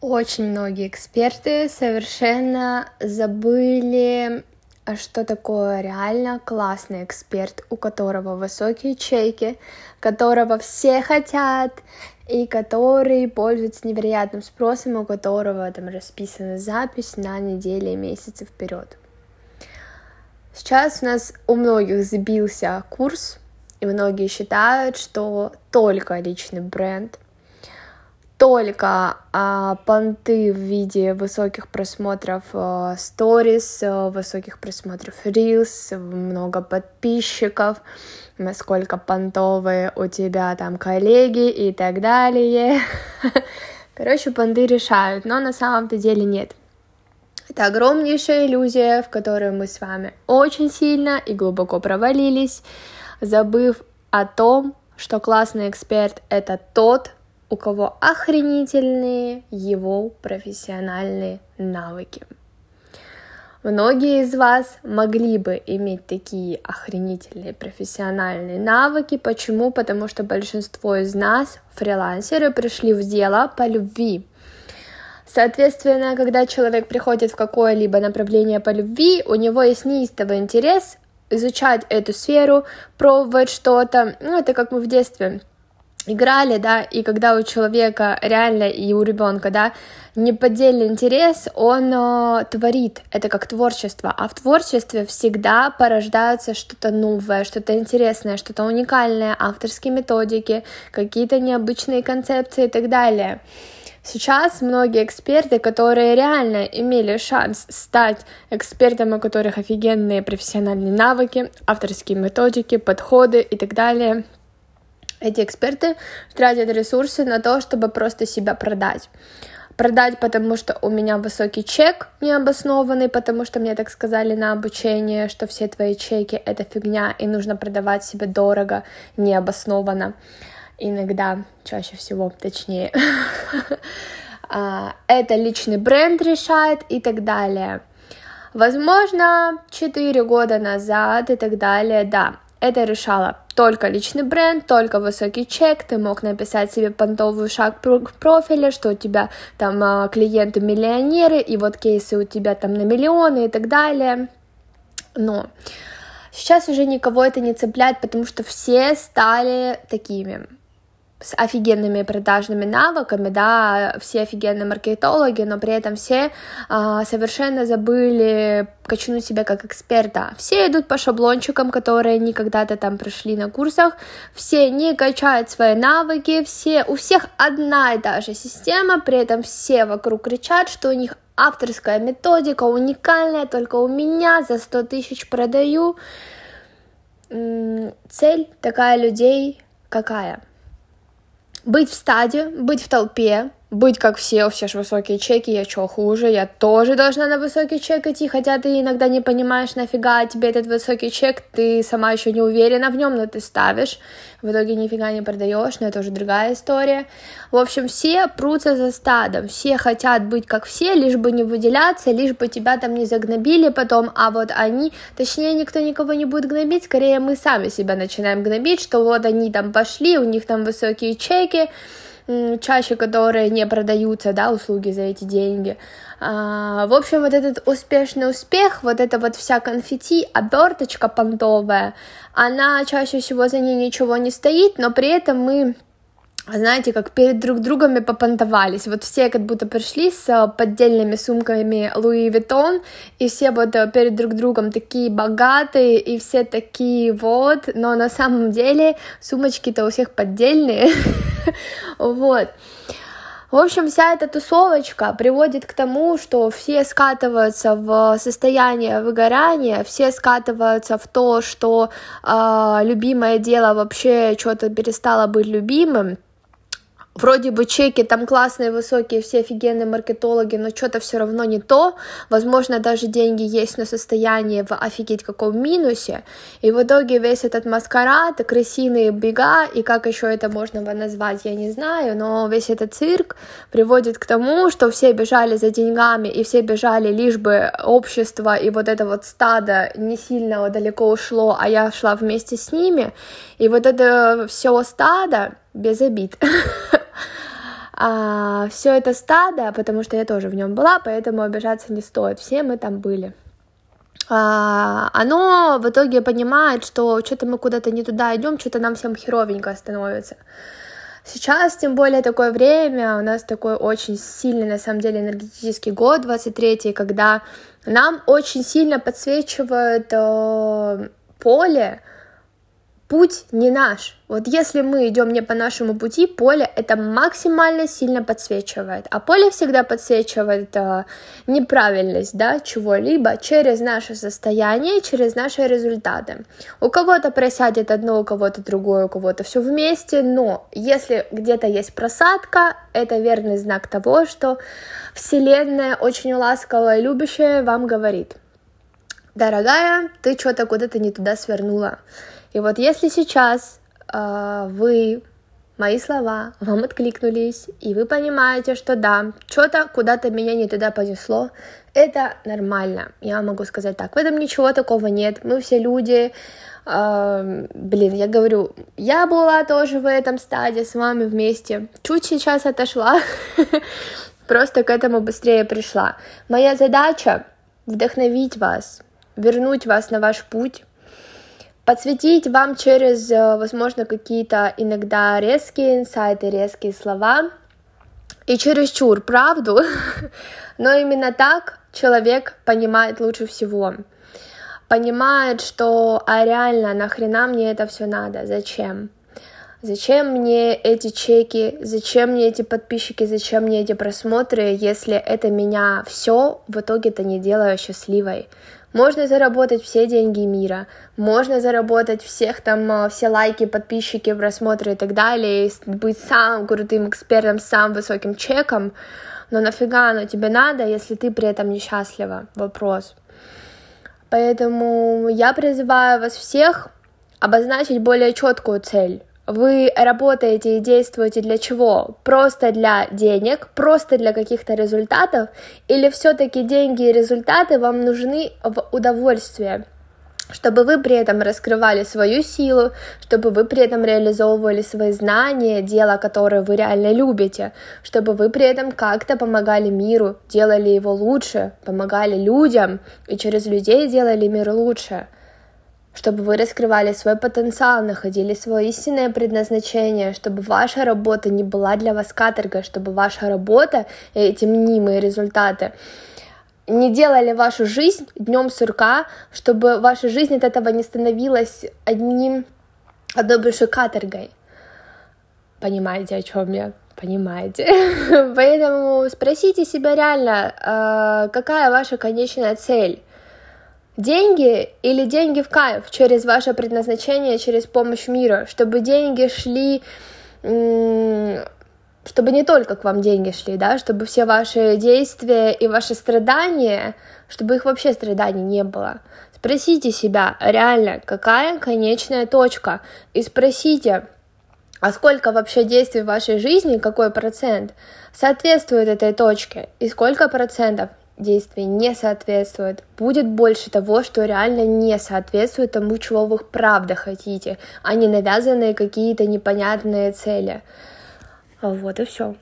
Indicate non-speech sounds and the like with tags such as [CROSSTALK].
Очень многие эксперты совершенно забыли, что такое реально классный эксперт, у которого высокие чеки, которого все хотят, и который пользуется невероятным спросом, у которого там расписана запись на недели и месяцы вперед. Сейчас у нас у многих сбился курс, и многие считают, что только личный бренд — только а, понты в виде высоких просмотров сторис, а, высоких просмотров рилс, много подписчиков, насколько понтовые у тебя там коллеги и так далее. [LAUGHS] Короче, понты решают, но на самом-то деле нет. Это огромнейшая иллюзия, в которую мы с вами очень сильно и глубоко провалились, забыв о том, что классный эксперт — это тот, у кого охренительные его профессиональные навыки. Многие из вас могли бы иметь такие охренительные профессиональные навыки. Почему? Потому что большинство из нас, фрилансеры, пришли в дело по любви. Соответственно, когда человек приходит в какое-либо направление по любви, у него есть неистовый интерес изучать эту сферу, пробовать что-то. Ну, это как мы в детстве играли, да, и когда у человека реально и у ребенка, да, неподдельный интерес, он э, творит, это как творчество, а в творчестве всегда порождается что-то новое, что-то интересное, что-то уникальное, авторские методики, какие-то необычные концепции и так далее. Сейчас многие эксперты, которые реально имели шанс стать экспертом, у которых офигенные профессиональные навыки, авторские методики, подходы и так далее, эти эксперты тратят ресурсы на то, чтобы просто себя продать. Продать, потому что у меня высокий чек необоснованный, потому что мне так сказали на обучение, что все твои чеки — это фигня, и нужно продавать себе дорого, необоснованно. Иногда, чаще всего, точнее. [LAUGHS] А, это личный бренд решает и так далее. Возможно, 4 года назад и так далее, да, это решало только личный бренд, только высокий чек, ты мог написать себе понтовый шаг профиля, что у тебя там а, клиенты миллионеры, и вот кейсы у тебя там на миллионы и так далее. Но сейчас уже никого это не цепляет, потому что все стали такими с офигенными продажными навыками, да, все офигенные маркетологи, но при этом все а, совершенно забыли качнуть себя как эксперта. Все идут по шаблончикам, которые они когда-то там прошли на курсах, все не качают свои навыки, все, у всех одна и та же система, при этом все вокруг кричат, что у них авторская методика уникальная, только у меня за 100 тысяч продаю. Цель такая людей какая? Быть в стаде, быть в толпе, быть как все, у всех же высокие чеки, я чё хуже, я тоже должна на высокий чек идти, хотя ты иногда не понимаешь, нафига тебе этот высокий чек, ты сама еще не уверена в нем, но ты ставишь, в итоге нифига не продаешь, но это уже другая история. В общем, все прутся за стадом, все хотят быть как все, лишь бы не выделяться, лишь бы тебя там не загнобили потом, а вот они, точнее, никто никого не будет гнобить, скорее мы сами себя начинаем гнобить, что вот они там пошли, у них там высокие чеки, чаще которые не продаются, да, услуги за эти деньги. А, в общем, вот этот успешный успех, вот эта вот вся конфетти, оберточка понтовая, она чаще всего за ней ничего не стоит, но при этом мы знаете, как перед друг другом попонтовались. Вот все как будто пришли с э, поддельными сумками Луи Vuitton, и все вот э, перед друг другом такие богатые, и все такие вот, но на самом деле сумочки-то у всех поддельные, [LAUGHS] [LAUGHS] вот. В общем, вся эта тусовочка приводит к тому, что все скатываются в состояние выгорания, все скатываются в то, что э, любимое дело вообще что-то перестало быть любимым, вроде бы чеки там классные, высокие, все офигенные маркетологи, но что-то все равно не то. Возможно, даже деньги есть, но состояние в офигеть каком минусе. И в итоге весь этот маскарад, крысиные бега, и как еще это можно назвать, я не знаю, но весь этот цирк приводит к тому, что все бежали за деньгами, и все бежали лишь бы общество и вот это вот стадо не сильно далеко ушло, а я шла вместе с ними. И вот это все стадо, без обид, а, все это стадо, потому что я тоже в нем была, поэтому обижаться не стоит. Все мы там были. А, оно в итоге понимает, что что-то мы куда-то не туда идем, что-то нам всем херовенько становится. Сейчас, тем более, такое время, у нас такой очень сильный, на самом деле, энергетический год, 23-й, когда нам очень сильно подсвечивает э, поле, путь не наш. Вот если мы идем не по нашему пути, поле это максимально сильно подсвечивает. А поле всегда подсвечивает э, неправильность да, чего-либо через наше состояние, через наши результаты. У кого-то просядет одно, у кого-то другое, у кого-то все вместе, но если где-то есть просадка, это верный знак того, что Вселенная очень ласковая и любящая вам говорит, дорогая, ты что-то куда-то не туда свернула. И вот если сейчас э, вы, мои слова, вам откликнулись, и вы понимаете, что да, что-то куда-то меня не туда понесло, это нормально. Я могу сказать так, в этом ничего такого нет. Мы все люди, Uh, блин, я говорю, я была тоже в этом стадии с вами вместе. Чуть сейчас отошла, [LAUGHS] просто к этому быстрее пришла. Моя задача вдохновить вас, вернуть вас на ваш путь, подсветить вам через, э, возможно, какие-то иногда резкие инсайты, резкие слова и чересчур правду, [LAUGHS] но именно так человек понимает лучше всего. Понимает, что а реально нахрена мне это все надо, зачем? Зачем мне эти чеки, зачем мне эти подписчики, зачем мне эти просмотры, если это меня все в итоге-то не делает счастливой? Можно заработать все деньги мира, можно заработать всех там, э, все лайки, подписчики, просмотры и так далее, и быть самым крутым экспертом самым высоким чеком, но нафига оно тебе надо, если ты при этом несчастлива? Вопрос. Поэтому я призываю вас всех обозначить более четкую цель вы работаете и действуете для чего? Просто для денег, просто для каких-то результатов? Или все-таки деньги и результаты вам нужны в удовольствие? чтобы вы при этом раскрывали свою силу, чтобы вы при этом реализовывали свои знания, дело, которое вы реально любите, чтобы вы при этом как-то помогали миру, делали его лучше, помогали людям и через людей делали мир лучше чтобы вы раскрывали свой потенциал, находили свое истинное предназначение, чтобы ваша работа не была для вас каторгой, чтобы ваша работа и эти мнимые результаты не делали вашу жизнь днем сурка, чтобы ваша жизнь от этого не становилась одним, одной большой каторгой. Понимаете, о чем я? Понимаете? [LAUGHS] Поэтому спросите себя реально, а, какая ваша конечная цель? Деньги или деньги в кайф через ваше предназначение, через помощь мира, чтобы деньги шли, чтобы не только к вам деньги шли, да, чтобы все ваши действия и ваши страдания, чтобы их вообще страданий не было. Спросите себя, реально, какая конечная точка, и спросите, а сколько вообще действий в вашей жизни, какой процент соответствует этой точке, и сколько процентов действий не соответствует, будет больше того, что реально не соответствует тому, чего вы правда хотите, а не навязанные какие-то непонятные цели. Вот и все.